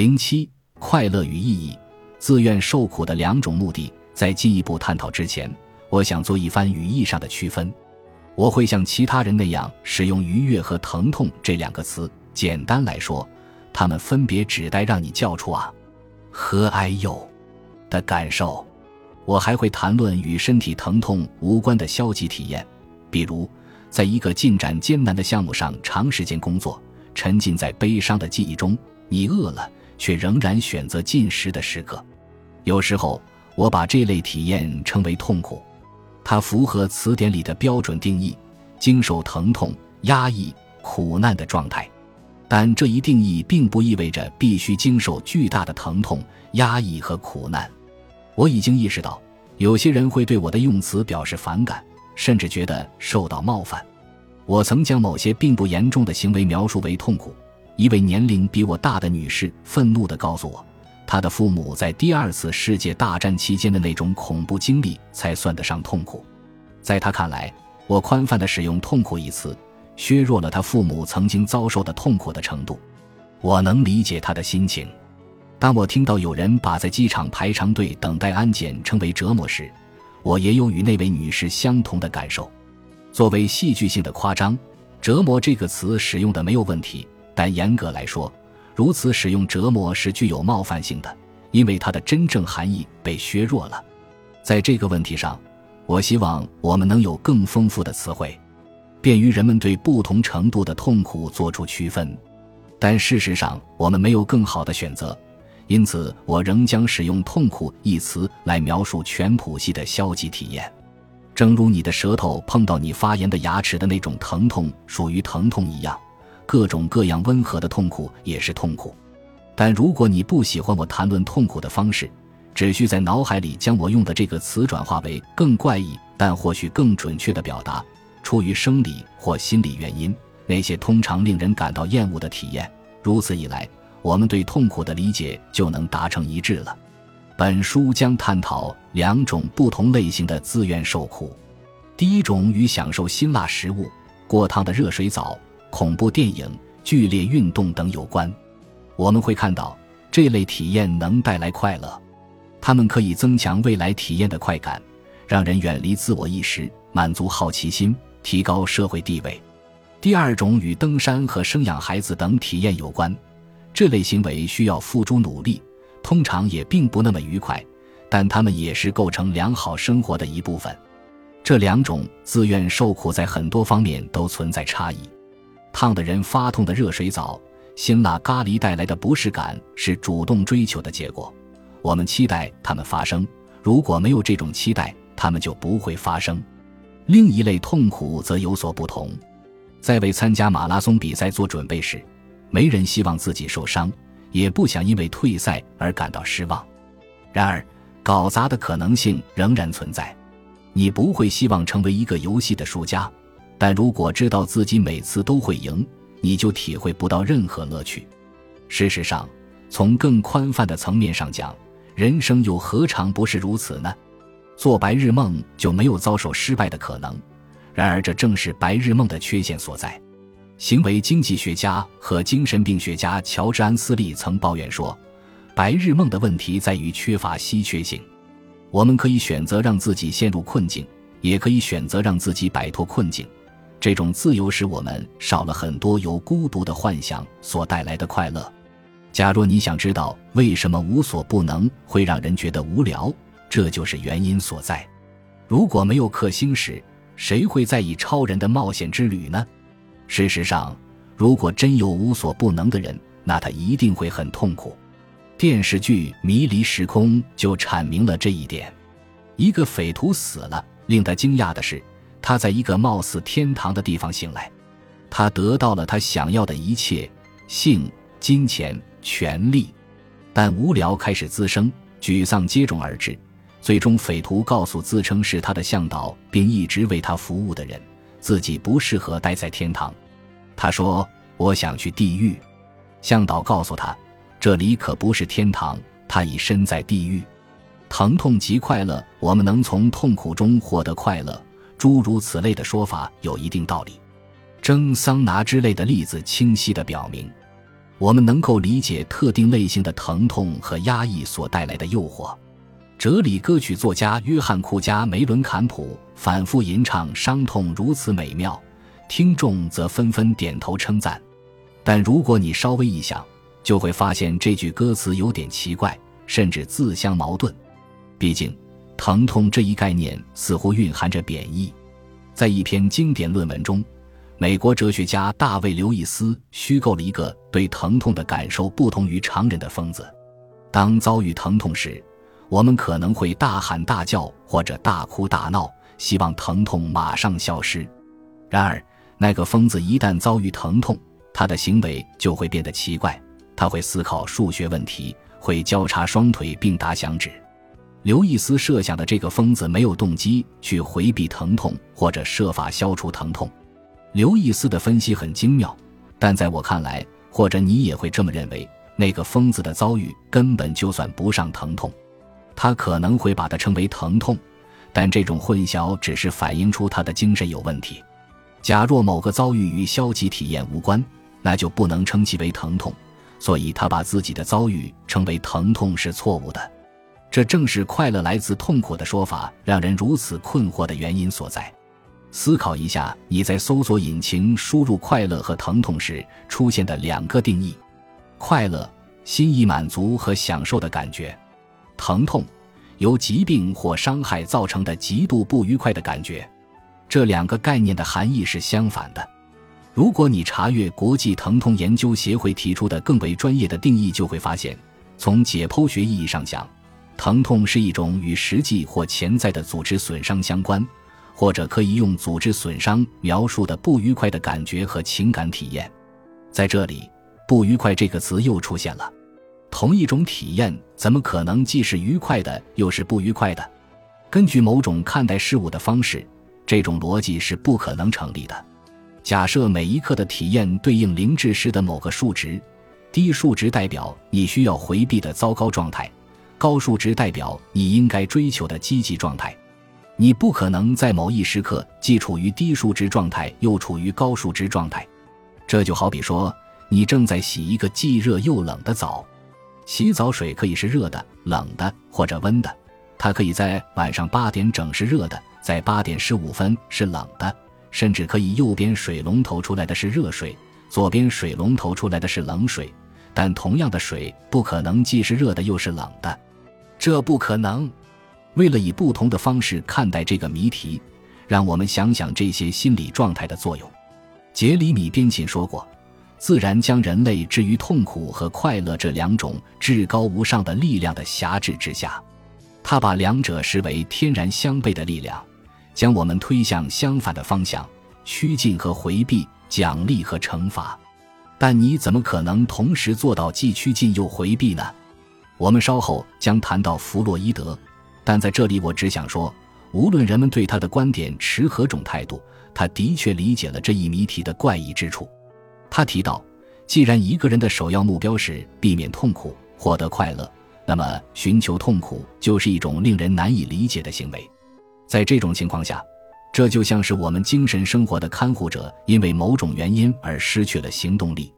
零七，快乐与意义，自愿受苦的两种目的。在进一步探讨之前，我想做一番语义上的区分。我会像其他人那样使用“愉悦”和“疼痛”这两个词。简单来说，它们分别指代让你叫出“啊”和“哎呦”的感受。我还会谈论与身体疼痛无关的消极体验，比如在一个进展艰难的项目上长时间工作，沉浸在悲伤的记忆中，你饿了却仍然选择进食的时刻。有时候，我把这类体验称为痛苦。它符合词典里的标准定义：经受疼痛、压抑、苦难的状态。但这一定义并不意味着必须经受巨大的疼痛、压抑和苦难。我已经意识到，有些人会对我的用词表示反感，甚至觉得受到冒犯。我曾将某些并不严重的行为描述为痛苦。一位年龄比我大的女士愤怒地告诉我。她的父母在第二次世界大战期间的那种恐怖经历才算得上痛苦，在她看来，我宽泛的使用“痛苦”一词，削弱了她父母曾经遭受的痛苦的程度。我能理解她的心情。当我听到有人把在机场排长队等待安检称为折磨时，我也有与那位女士相同的感受。作为戏剧性的夸张，“折磨”这个词使用的没有问题，但严格来说。如此使用“折磨”是具有冒犯性的，因为它的真正含义被削弱了。在这个问题上，我希望我们能有更丰富的词汇，便于人们对不同程度的痛苦做出区分。但事实上，我们没有更好的选择，因此我仍将使用“痛苦”一词来描述全谱系的消极体验。正如你的舌头碰到你发炎的牙齿的那种疼痛属于疼痛一样。各种各样温和的痛苦也是痛苦，但如果你不喜欢我谈论痛苦的方式，只需在脑海里将我用的这个词转化为更怪异但或许更准确的表达。出于生理或心理原因，那些通常令人感到厌恶的体验，如此一来，我们对痛苦的理解就能达成一致了。本书将探讨两种不同类型的自愿受苦：第一种与享受辛辣食物、过烫的热水澡。恐怖电影、剧烈运动等有关，我们会看到这类体验能带来快乐，它们可以增强未来体验的快感，让人远离自我意识，满足好奇心，提高社会地位。第二种与登山和生养孩子等体验有关，这类行为需要付出努力，通常也并不那么愉快，但它们也是构成良好生活的一部分。这两种自愿受苦在很多方面都存在差异。烫的人发痛的热水澡，辛辣咖喱带来的不适感是主动追求的结果。我们期待它们发生，如果没有这种期待，它们就不会发生。另一类痛苦则有所不同。在为参加马拉松比赛做准备时，没人希望自己受伤，也不想因为退赛而感到失望。然而，搞砸的可能性仍然存在。你不会希望成为一个游戏的输家。但如果知道自己每次都会赢，你就体会不到任何乐趣。事实上，从更宽泛的层面上讲，人生又何尝不是如此呢？做白日梦就没有遭受失败的可能。然而，这正是白日梦的缺陷所在。行为经济学家和精神病学家乔治·安斯利曾抱怨说：“白日梦的问题在于缺乏稀缺性。我们可以选择让自己陷入困境，也可以选择让自己摆脱困境。”这种自由使我们少了很多由孤独的幻想所带来的快乐。假若你想知道为什么无所不能会让人觉得无聊，这就是原因所在。如果没有克星时，谁会在意超人的冒险之旅呢？事实上，如果真有无所不能的人，那他一定会很痛苦。电视剧《迷离时空》就阐明了这一点。一个匪徒死了，令他惊讶的是。他在一个貌似天堂的地方醒来，他得到了他想要的一切：性、金钱、权利。但无聊开始滋生，沮丧接踵而至。最终，匪徒告诉自称是他的向导并一直为他服务的人，自己不适合待在天堂。他说：“我想去地狱。”向导告诉他：“这里可不是天堂，他已身在地狱。”疼痛即快乐，我们能从痛苦中获得快乐。诸如此类的说法有一定道理，蒸桑拿之类的例子清晰地表明，我们能够理解特定类型的疼痛和压抑所带来的诱惑。哲理歌曲作家约翰·库加·梅伦坎普反复吟唱：“伤痛如此美妙。”听众则纷纷点头称赞。但如果你稍微一想，就会发现这句歌词有点奇怪，甚至自相矛盾。毕竟，疼痛这一概念似乎蕴含着贬义。在一篇经典论文中，美国哲学家大卫·刘易斯虚构了一个对疼痛的感受不同于常人的疯子。当遭遇疼痛时，我们可能会大喊大叫或者大哭大闹，希望疼痛马上消失。然而，那个疯子一旦遭遇疼痛，他的行为就会变得奇怪。他会思考数学问题，会交叉双腿并打响指。刘易斯设想的这个疯子没有动机去回避疼痛或者设法消除疼痛。刘易斯的分析很精妙，但在我看来，或者你也会这么认为，那个疯子的遭遇根本就算不上疼痛。他可能会把它称为疼痛，但这种混淆只是反映出他的精神有问题。假若某个遭遇与消极体验无关，那就不能称其为疼痛。所以他把自己的遭遇称为疼痛是错误的。这正是快乐来自痛苦的说法让人如此困惑的原因所在。思考一下你在搜索引擎输入快乐和疼痛时出现的两个定义：快乐，心意满足和享受的感觉。疼痛，由疾病或伤害造成的极度不愉快的感觉。这两个概念的含义是相反的。如果你查阅国际疼痛研究协会提出的更为专业的定义，就会发现，从解剖学意义上讲，疼痛是一种与实际或潜在的组织损伤相关，或者可以用组织损伤描述的不愉快的感觉和情感体验。在这里，“不愉快”这个词又出现了。同一种体验怎么可能既是愉快的又是不愉快的？根据某种看待事物的方式，这种逻辑是不可能成立的。假设每一刻的体验对应零至十的某个数值，低数值代表你需要回避的糟糕状态，高数值代表你应该追求的积极状态。你不可能在某一时刻既处于低数值状态又处于高数值状态。这就好比说，你正在洗一个既热又冷的澡。洗澡水可以是热的、冷的或者温的，它可以在晚上八点整是热的，在八点十五分是冷的，甚至可以右边水龙头出来的是热水，左边水龙头出来的是冷水。但同样的水不可能既是热的又是冷的，这不可能。为了以不同的方式看待这个谜题，让我们想想这些心理状态的作用。杰里米·边沁说过。自然将人类置于痛苦和快乐这两种至高无上的力量的辖制之下，他把两者视为天然相悖的力量，将我们推向相反的方向：趋近和回避，奖励和惩罚。但你怎么可能同时做到既趋近又回避呢？我们稍后将谈到弗洛伊德，但在这里我只想说，无论人们对他的观点持何种态度，他的确理解了这一谜题的怪异之处。他提到，既然一个人的首要目标是避免痛苦、获得快乐，那么寻求痛苦就是一种令人难以理解的行为。在这种情况下，这就像是我们精神生活的看护者因为某种原因而失去了行动力。